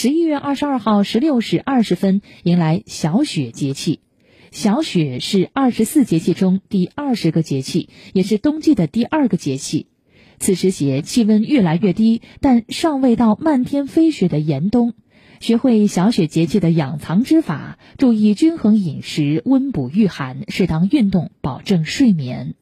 十一月二十二号十六时二十分迎来小雪节气。小雪是二十四节气中第二十个节气也是冬季的第二个节气。此时节气温越来越低但尚未到漫天飞雪的严冬。学会小雪节气的养藏之法注意均衡饮食温补御寒适当运动保证睡眠。